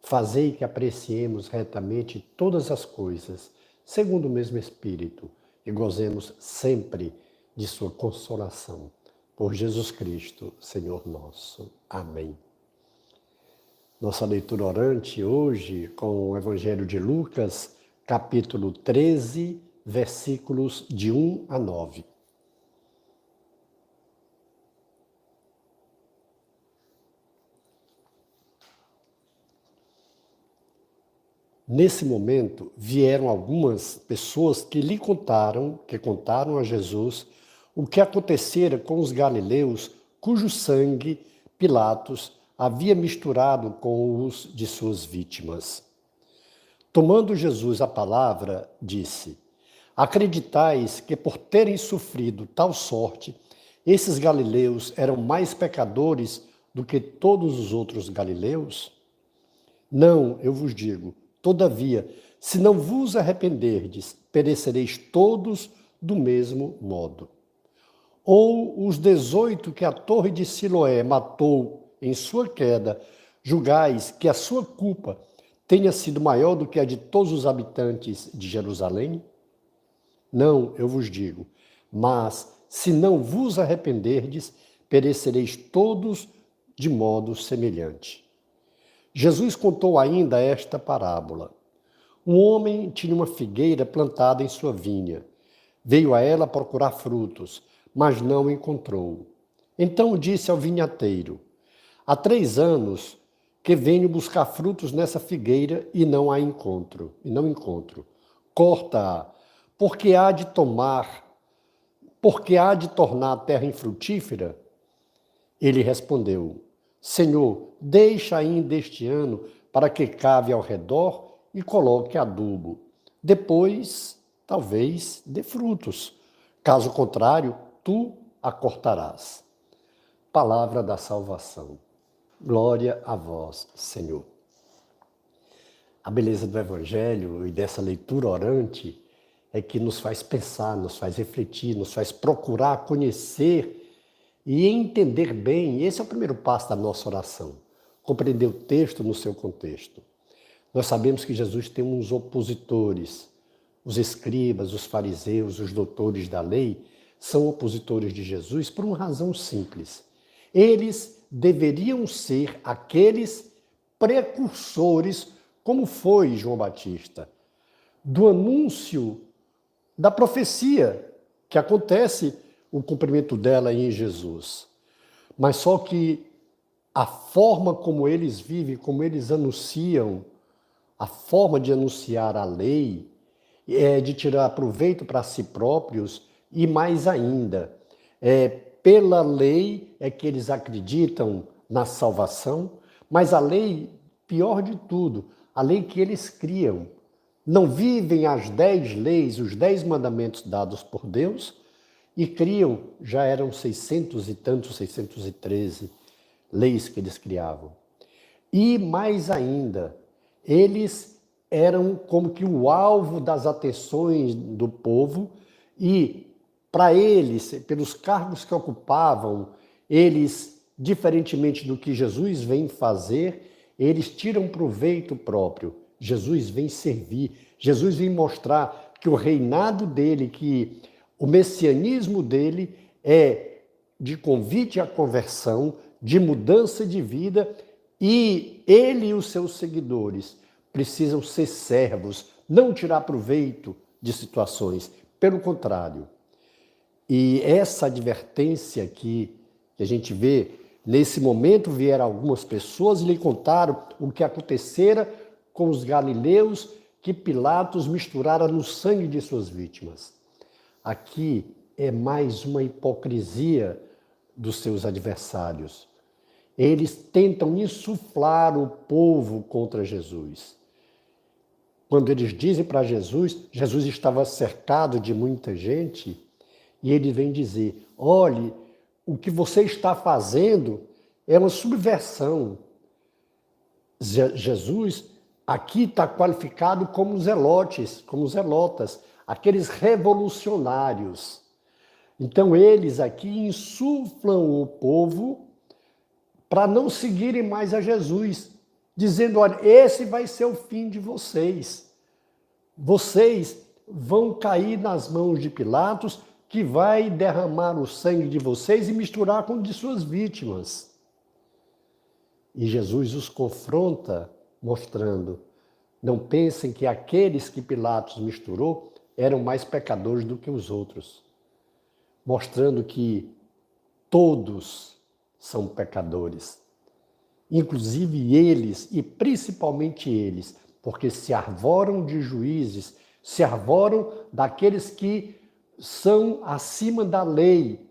Fazei que apreciemos retamente todas as coisas, segundo o mesmo Espírito, e gozemos sempre de Sua consolação. Por Jesus Cristo, Senhor nosso. Amém. Nossa leitura orante hoje com o Evangelho de Lucas, capítulo 13, versículos de 1 a 9. Nesse momento, vieram algumas pessoas que lhe contaram, que contaram a Jesus o que acontecera com os galileus cujo sangue Pilatos havia misturado com os de suas vítimas. Tomando Jesus a palavra, disse: Acreditais que por terem sofrido tal sorte, esses galileus eram mais pecadores do que todos os outros galileus? Não, eu vos digo, Todavia, se não vos arrependerdes, perecereis todos do mesmo modo. Ou os dezoito que a torre de Siloé matou em sua queda, julgais que a sua culpa tenha sido maior do que a de todos os habitantes de Jerusalém? Não, eu vos digo, mas se não vos arrependerdes, perecereis todos de modo semelhante. Jesus contou ainda esta parábola. Um homem tinha uma figueira plantada em sua vinha. Veio a ela procurar frutos, mas não encontrou. Então disse ao vinhateiro: Há três anos que venho buscar frutos nessa figueira e não a encontro. E não encontro. Corta-a, porque há de tomar, porque há de tornar a terra infrutífera? Ele respondeu: Senhor, deixa ainda este ano para que cave ao redor e coloque adubo. Depois, talvez, dê frutos. Caso contrário, tu a cortarás. Palavra da salvação. Glória a vós, Senhor. A beleza do Evangelho e dessa leitura orante é que nos faz pensar, nos faz refletir, nos faz procurar conhecer e entender bem, esse é o primeiro passo da nossa oração, compreender o texto no seu contexto. Nós sabemos que Jesus tem uns opositores, os escribas, os fariseus, os doutores da lei, são opositores de Jesus por uma razão simples. Eles deveriam ser aqueles precursores, como foi João Batista, do anúncio da profecia que acontece o cumprimento dela em Jesus. Mas só que a forma como eles vivem, como eles anunciam, a forma de anunciar a lei, é de tirar proveito para si próprios e mais ainda, é, pela lei é que eles acreditam na salvação, mas a lei, pior de tudo, a lei que eles criam. Não vivem as dez leis, os dez mandamentos dados por Deus, e criam, já eram 600 e tantos, 613 leis que eles criavam. E mais ainda, eles eram como que o alvo das atenções do povo e para eles, pelos cargos que ocupavam, eles, diferentemente do que Jesus vem fazer, eles tiram proveito próprio. Jesus vem servir, Jesus vem mostrar que o reinado dele, que o messianismo dele é de convite à conversão, de mudança de vida, e ele e os seus seguidores precisam ser servos, não tirar proveito de situações, pelo contrário. E essa advertência que a gente vê, nesse momento vieram algumas pessoas e lhe contaram o que acontecera com os galileus que Pilatos misturara no sangue de suas vítimas. Aqui é mais uma hipocrisia dos seus adversários. Eles tentam insuflar o povo contra Jesus. quando eles dizem para Jesus, Jesus estava cercado de muita gente, e ele vem dizer: olhe, o que você está fazendo é uma subversão. Jesus aqui está qualificado como zelotes, como zelotas, aqueles revolucionários. Então eles aqui insuflam o povo para não seguirem mais a Jesus, dizendo: olha, esse vai ser o fim de vocês. Vocês vão cair nas mãos de Pilatos, que vai derramar o sangue de vocês e misturar com o de suas vítimas. E Jesus os confronta, mostrando: não pensem que aqueles que Pilatos misturou eram mais pecadores do que os outros, mostrando que todos são pecadores. Inclusive eles, e principalmente eles, porque se arvoram de juízes, se arvoram daqueles que são acima da lei,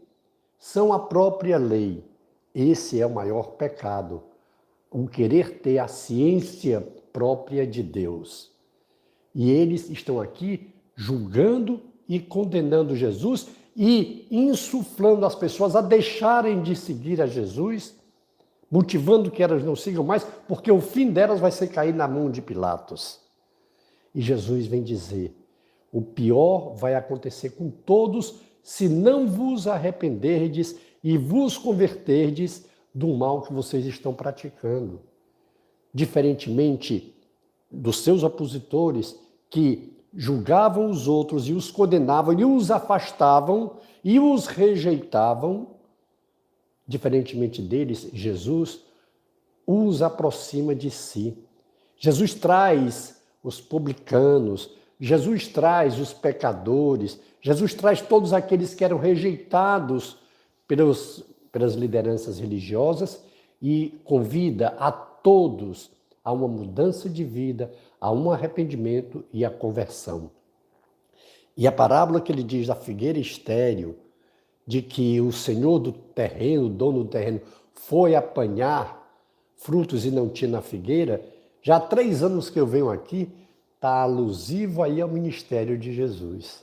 são a própria lei. Esse é o maior pecado, o querer ter a ciência própria de Deus. E eles estão aqui julgando e condenando Jesus e insuflando as pessoas a deixarem de seguir a Jesus, motivando que elas não sigam mais, porque o fim delas vai ser cair na mão de Pilatos. E Jesus vem dizer: o pior vai acontecer com todos se não vos arrependerdes e vos converterdes do mal que vocês estão praticando. Diferentemente dos seus opositores que julgavam os outros e os condenavam e os afastavam e os rejeitavam, diferentemente deles, Jesus os aproxima de si. Jesus traz os publicanos, Jesus traz os pecadores, Jesus traz todos aqueles que eram rejeitados pelos, pelas lideranças religiosas e convida a todos a uma mudança de vida, a um arrependimento e a conversão. E a parábola que ele diz da figueira estéril, de que o senhor do terreno, o dono do terreno, foi apanhar frutos e não tinha na figueira, já há três anos que eu venho aqui, está alusivo aí ao ministério de Jesus.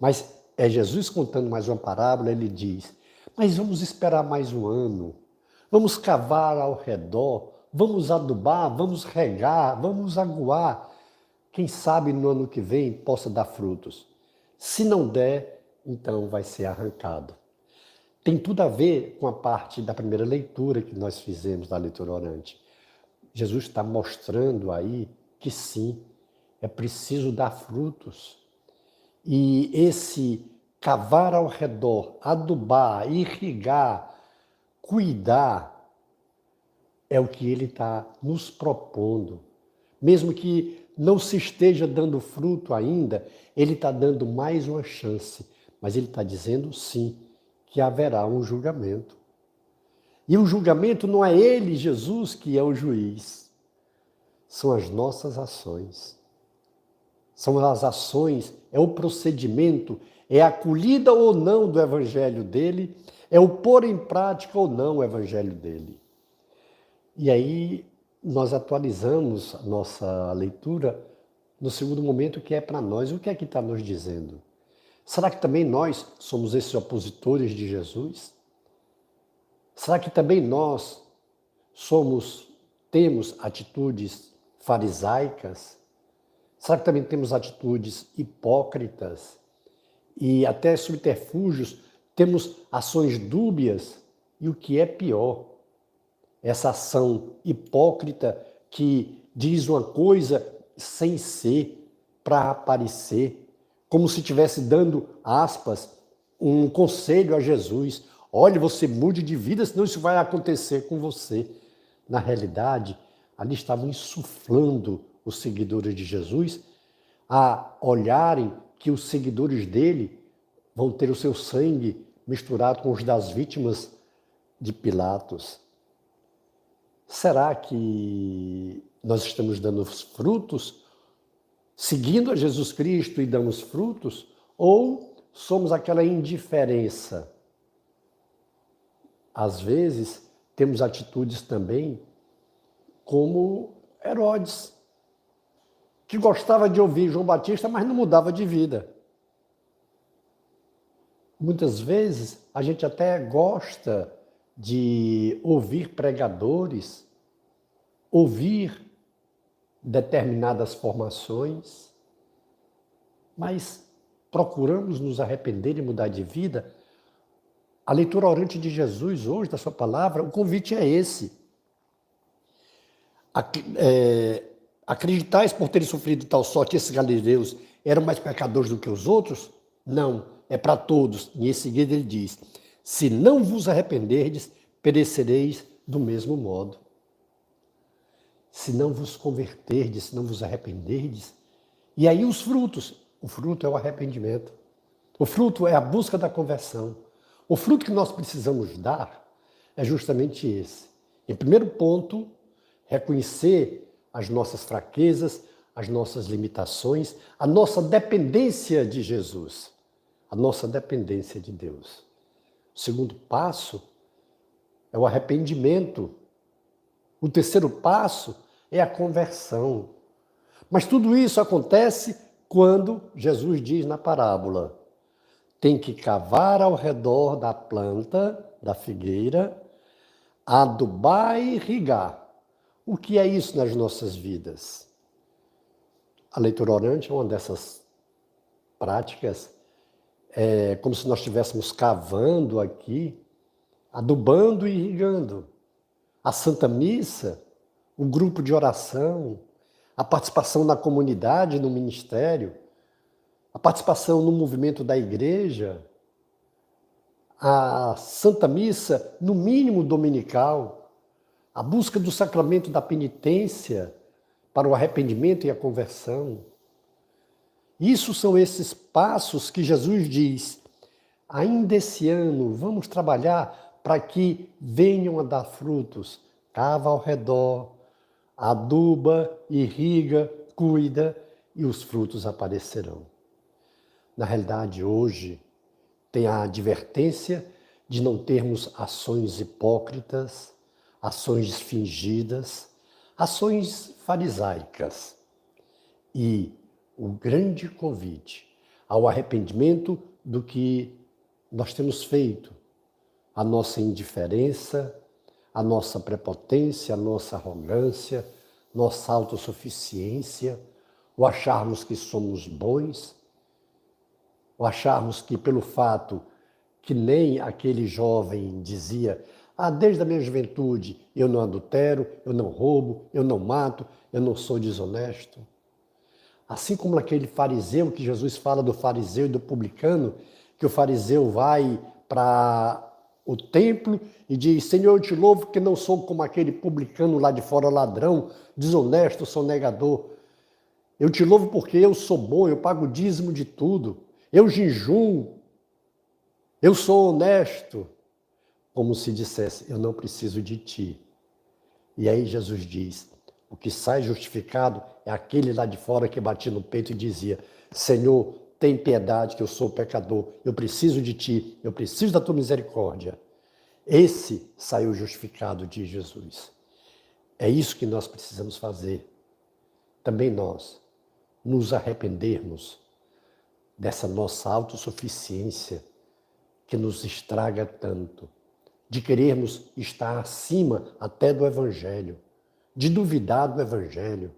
Mas é Jesus contando mais uma parábola, ele diz: Mas vamos esperar mais um ano, vamos cavar ao redor, vamos adubar, vamos regar, vamos aguar. Quem sabe no ano que vem possa dar frutos. Se não der, então vai ser arrancado. Tem tudo a ver com a parte da primeira leitura que nós fizemos da leitura orante. Jesus está mostrando aí que sim, é preciso dar frutos. E esse cavar ao redor, adubar, irrigar, cuidar, é o que ele está nos propondo. Mesmo que não se esteja dando fruto ainda, ele está dando mais uma chance. Mas ele está dizendo sim, que haverá um julgamento. E o julgamento não é ele, Jesus, que é o juiz. São as nossas ações. São as ações, é o procedimento, é a acolhida ou não do evangelho dele, é o pôr em prática ou não o evangelho dele. E aí nós atualizamos a nossa leitura no segundo momento, que é para nós. O que é que está nos dizendo? Será que também nós somos esses opositores de Jesus? Será que também nós somos, temos atitudes farisaicas? Será que também temos atitudes hipócritas e até subterfúgios? Temos ações dúbias e o que é pior, essa ação hipócrita que diz uma coisa sem ser, para aparecer, como se estivesse dando, aspas, um conselho a Jesus. Olhe, você mude de vida, senão isso vai acontecer com você. Na realidade, ali estavam insuflando os seguidores de Jesus a olharem que os seguidores dele vão ter o seu sangue misturado com os das vítimas de Pilatos. Será que nós estamos dando frutos, seguindo a Jesus Cristo e damos frutos? Ou somos aquela indiferença? Às vezes, temos atitudes também como Herodes, que gostava de ouvir João Batista, mas não mudava de vida. Muitas vezes a gente até gosta de ouvir pregadores, ouvir determinadas formações, mas procuramos nos arrepender e mudar de vida. A leitura orante de Jesus hoje, da sua palavra, o convite é esse. É, acreditais por terem sofrido tal sorte, esses galileus eram mais pecadores do que os outros? Não, é para todos. E em seguida ele diz: Se não vos arrependerdes, perecereis do mesmo modo se não vos converterdes, se não vos arrependerdes. E aí os frutos. O fruto é o arrependimento. O fruto é a busca da conversão. O fruto que nós precisamos dar é justamente esse. Em primeiro ponto, reconhecer as nossas fraquezas, as nossas limitações, a nossa dependência de Jesus, a nossa dependência de Deus. O segundo passo é o arrependimento o terceiro passo é a conversão. Mas tudo isso acontece quando Jesus diz na parábola: tem que cavar ao redor da planta, da figueira, adubar e irrigar. O que é isso nas nossas vidas? A leitura orante é uma dessas práticas, é como se nós estivéssemos cavando aqui, adubando e irrigando a Santa Missa, o grupo de oração, a participação na comunidade, no ministério, a participação no movimento da igreja, a Santa Missa, no mínimo dominical, a busca do sacramento da penitência para o arrependimento e a conversão. Isso são esses passos que Jesus diz. Ainda esse ano, vamos trabalhar para que venham a dar frutos. Cava ao redor, aduba, irriga, cuida e os frutos aparecerão. Na realidade, hoje, tem a advertência de não termos ações hipócritas, ações fingidas, ações farisaicas. E o grande convite ao arrependimento do que nós temos feito, a nossa indiferença, a nossa prepotência, a nossa arrogância, nossa autossuficiência, o acharmos que somos bons, o acharmos que pelo fato que nem aquele jovem dizia, ah, desde a minha juventude eu não adultero, eu não roubo, eu não mato, eu não sou desonesto. Assim como aquele fariseu que Jesus fala do fariseu e do publicano, que o fariseu vai para o templo e diz: Senhor, eu te louvo que não sou como aquele publicano lá de fora, ladrão, desonesto, sonegador. Eu te louvo porque eu sou bom, eu pago o dízimo de tudo, eu jejum, eu sou honesto. Como se dissesse: Eu não preciso de ti. E aí Jesus diz: O que sai justificado é aquele lá de fora que batia no peito e dizia: Senhor, tem piedade, que eu sou pecador, eu preciso de ti, eu preciso da tua misericórdia. Esse saiu justificado de Jesus. É isso que nós precisamos fazer. Também nós, nos arrependermos dessa nossa autossuficiência que nos estraga tanto, de querermos estar acima até do Evangelho, de duvidar do Evangelho,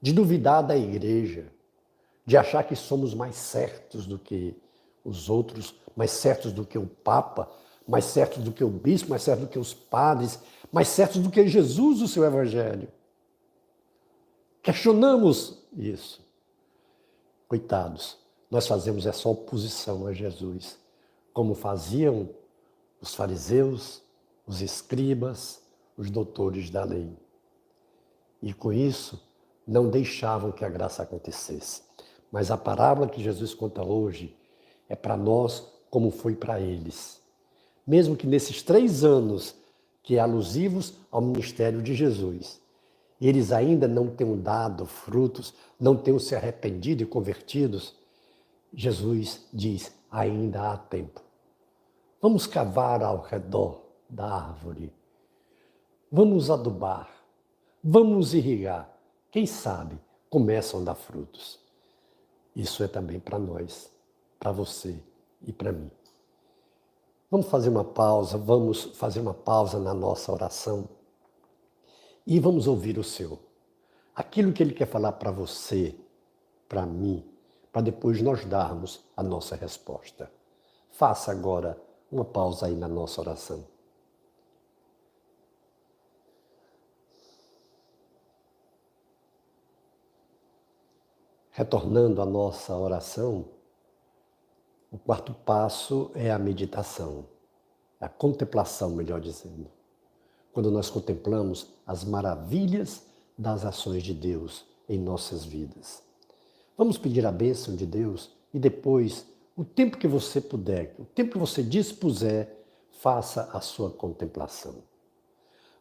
de duvidar da igreja de achar que somos mais certos do que os outros, mais certos do que o Papa, mais certos do que o bispo, mais certos do que os padres, mais certos do que Jesus, o seu Evangelho. Questionamos isso. Coitados, nós fazemos essa oposição a Jesus, como faziam os fariseus, os escribas, os doutores da lei. E com isso, não deixavam que a graça acontecesse. Mas a parábola que Jesus conta hoje é para nós como foi para eles. Mesmo que nesses três anos que é alusivos ao ministério de Jesus, eles ainda não tenham dado frutos, não tenham se arrependido e convertidos, Jesus diz: ainda há tempo. Vamos cavar ao redor da árvore, vamos adubar, vamos irrigar. Quem sabe começam a dar frutos. Isso é também para nós, para você e para mim. Vamos fazer uma pausa, vamos fazer uma pausa na nossa oração e vamos ouvir o seu. Aquilo que ele quer falar para você, para mim, para depois nós darmos a nossa resposta. Faça agora uma pausa aí na nossa oração. Retornando à nossa oração, o quarto passo é a meditação, a contemplação, melhor dizendo. Quando nós contemplamos as maravilhas das ações de Deus em nossas vidas. Vamos pedir a bênção de Deus e depois, o tempo que você puder, o tempo que você dispuser, faça a sua contemplação.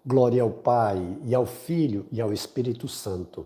Glória ao Pai, e ao Filho, e ao Espírito Santo